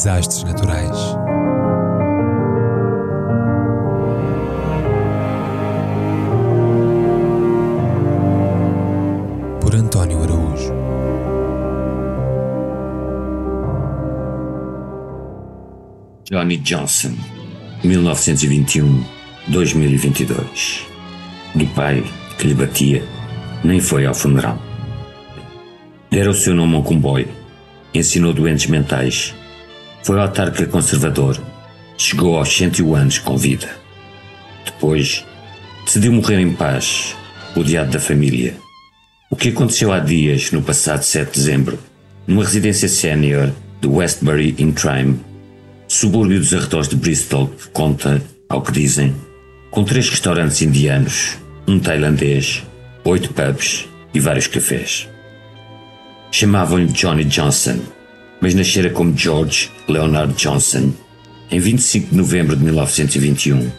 Desastres naturais. Por António Araújo. Johnny Johnson, 1921-2022. Do pai que lhe batia, nem foi ao funeral. Dera o seu nome ao comboio, ensinou doentes mentais, foi autarca conservador, chegou aos 101 anos com vida. Depois, decidiu morrer em paz, odiado da família. O que aconteceu há dias, no passado 7 de dezembro, numa residência sénior de Westbury in Trime, subúrbio dos arredores de Bristol, que conta, ao que dizem, com três restaurantes indianos, um tailandês, oito pubs e vários cafés. Chamavam-lhe Johnny Johnson, mas nascera como George Leonard Johnson em 25 de novembro de 1921,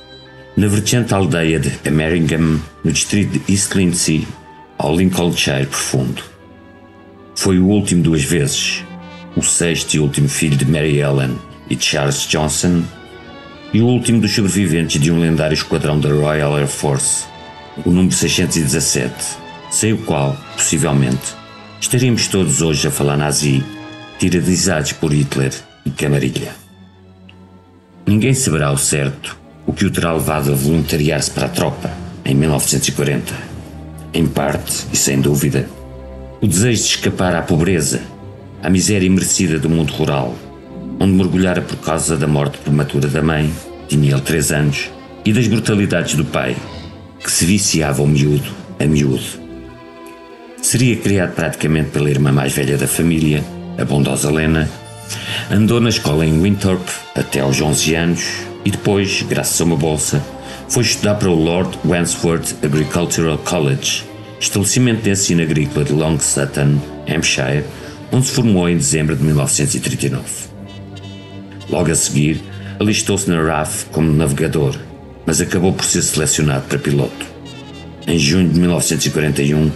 na vertente aldeia de Ameringam, no distrito de East Lindsey, ao Lincolnshire profundo. Foi o último duas vezes, o sexto e último filho de Mary Ellen e Charles Johnson, e o último dos sobreviventes de um lendário esquadrão da Royal Air Force, o número 617, sem o qual, possivelmente, estaríamos todos hoje a falar nazi, tiradizados por Hitler e Camarilha. Ninguém saberá ao certo o que o terá levado a voluntariar-se para a tropa em 1940. Em parte, e sem dúvida, o desejo de escapar à pobreza, à miséria imerecida do mundo rural, onde mergulhara por causa da morte prematura da mãe, tinha ele três anos, e das brutalidades do pai, que se viciava o miúdo a miúdo. Seria criado praticamente pela irmã mais velha da família, a bondosa Lena, andou na escola em Winthrop até aos 11 anos e depois, graças a uma bolsa, foi estudar para o Lord Wandsworth Agricultural College, estabelecimento de ensino agrícola de Long Sutton, Hampshire, onde se formou em dezembro de 1939. Logo a seguir, alistou-se na RAF como navegador, mas acabou por ser selecionado para piloto. Em junho de 1941,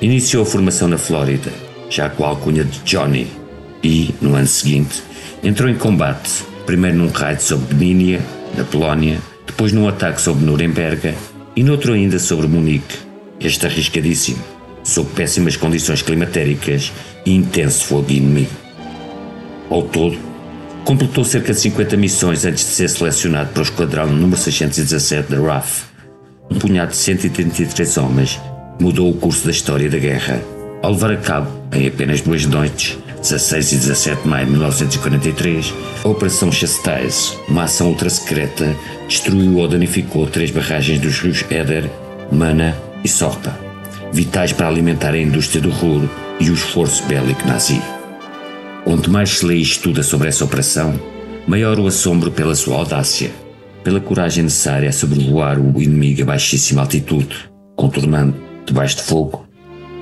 iniciou a formação na Flórida, já com a alcunha de Johnny, e, no ano seguinte, entrou em combate, primeiro num raid sobre Bnínia, na Polónia, depois num ataque sobre Nuremberg e noutro ainda sobre Munique, este arriscadíssimo, sob péssimas condições climatéricas e intenso fogo inimigo. Ao todo, completou cerca de 50 missões antes de ser selecionado para o esquadrão número 617 da RAF. Um punhado de 133 homens mudou o curso da história da guerra, ao levar a cabo, em apenas duas noites, 16 e 17 de maio de 1943, a Operação Chastise, uma ação ultra-secreta, destruiu ou danificou três barragens dos rios Éder, Mana e Sorpa, vitais para alimentar a indústria do Ruhr e o esforço bélico nazi. Onde mais se lê e estuda sobre essa operação, maior o assombro pela sua audácia, pela coragem necessária a sobrevoar o inimigo a baixíssima altitude, contornando, debaixo de fogo,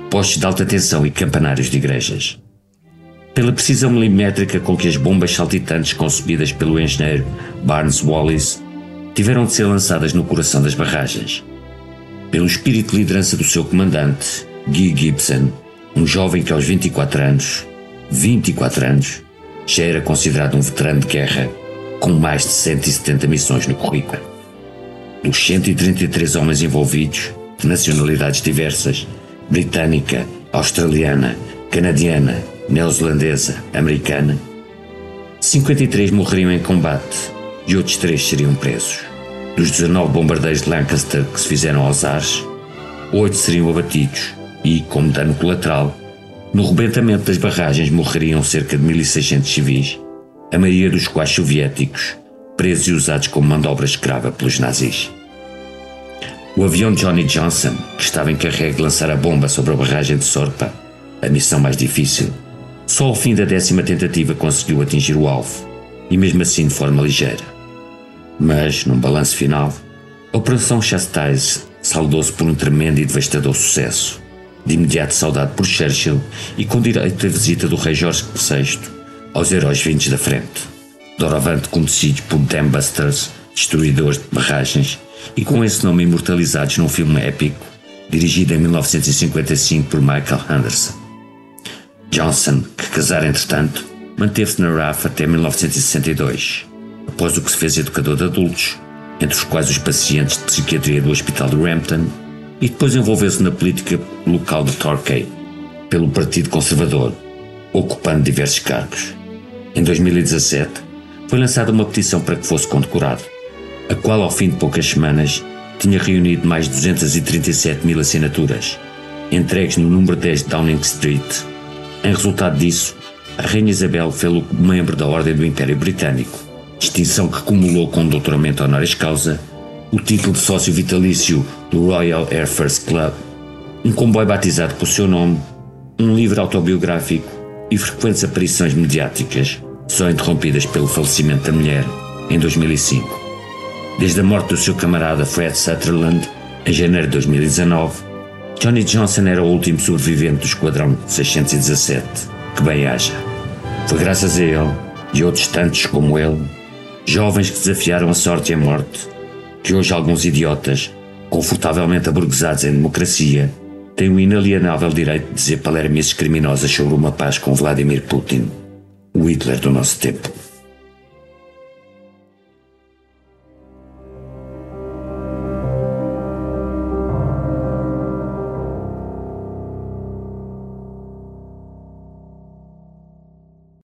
postos de alta tensão e campanários de igrejas. Pela precisão milimétrica com que as bombas saltitantes concebidas pelo engenheiro Barnes Wallis tiveram de ser lançadas no coração das barragens. Pelo espírito de liderança do seu comandante, Guy Gibson, um jovem que aos 24 anos, 24 anos, já era considerado um veterano de guerra, com mais de 170 missões no currículo. Dos 133 homens envolvidos, de nacionalidades diversas, britânica, australiana, canadiana, neozelandesa, americana, 53 morreriam em combate e outros 3 seriam presos. Dos 19 bombardeiros de Lancaster que se fizeram aos ares, 8 seriam abatidos e, como dano colateral, no rebentamento das barragens morreriam cerca de 1.600 civis, a maioria dos quais soviéticos, presos e usados como mão de obra escrava pelos nazis. O avião Johnny Johnson, que estava encarregue de lançar a bomba sobre a barragem de Sorpa, a missão mais difícil, só ao fim da décima tentativa conseguiu atingir o alvo. e mesmo assim de forma ligeira. Mas, num balanço final, a Operação Chastise saudou-se por um tremendo e devastador sucesso, de imediato saudado por Churchill e com direito à visita do rei Jorge VI aos heróis vindos da frente, doravante conhecidos por Dambusters, destruidores de barragens, e com esse nome imortalizados num filme épico, dirigido em 1955 por Michael Anderson. Johnson, que casara entretanto, manteve-se na RAF até 1962, após o que se fez educador de adultos, entre os quais os pacientes de psiquiatria do Hospital de Rampton, e depois envolveu-se na política local de Torquay, pelo Partido Conservador, ocupando diversos cargos. Em 2017, foi lançada uma petição para que fosse condecorado, a qual, ao fim de poucas semanas, tinha reunido mais de 237 mil assinaturas, entregues no número 10 de Downing Street. Em resultado disso, a Rainha Isabel fê-lo membro da Ordem do Império Britânico, distinção que cumulou com o doutoramento honoris causa, o título de sócio vitalício do Royal Air Force Club, um comboio batizado com o seu nome, um livro autobiográfico e frequentes aparições mediáticas, só interrompidas pelo falecimento da mulher em 2005. Desde a morte do seu camarada Fred Sutherland, em janeiro de 2019, Johnny Johnson era o último sobrevivente do Esquadrão 617. Que bem haja. Foi graças a ele, e outros tantos como ele, jovens que desafiaram a sorte e a morte, que hoje alguns idiotas, confortavelmente aburguesados em democracia, têm o inalienável direito de dizer palermices criminosas sobre uma paz com Vladimir Putin, o Hitler do nosso tempo.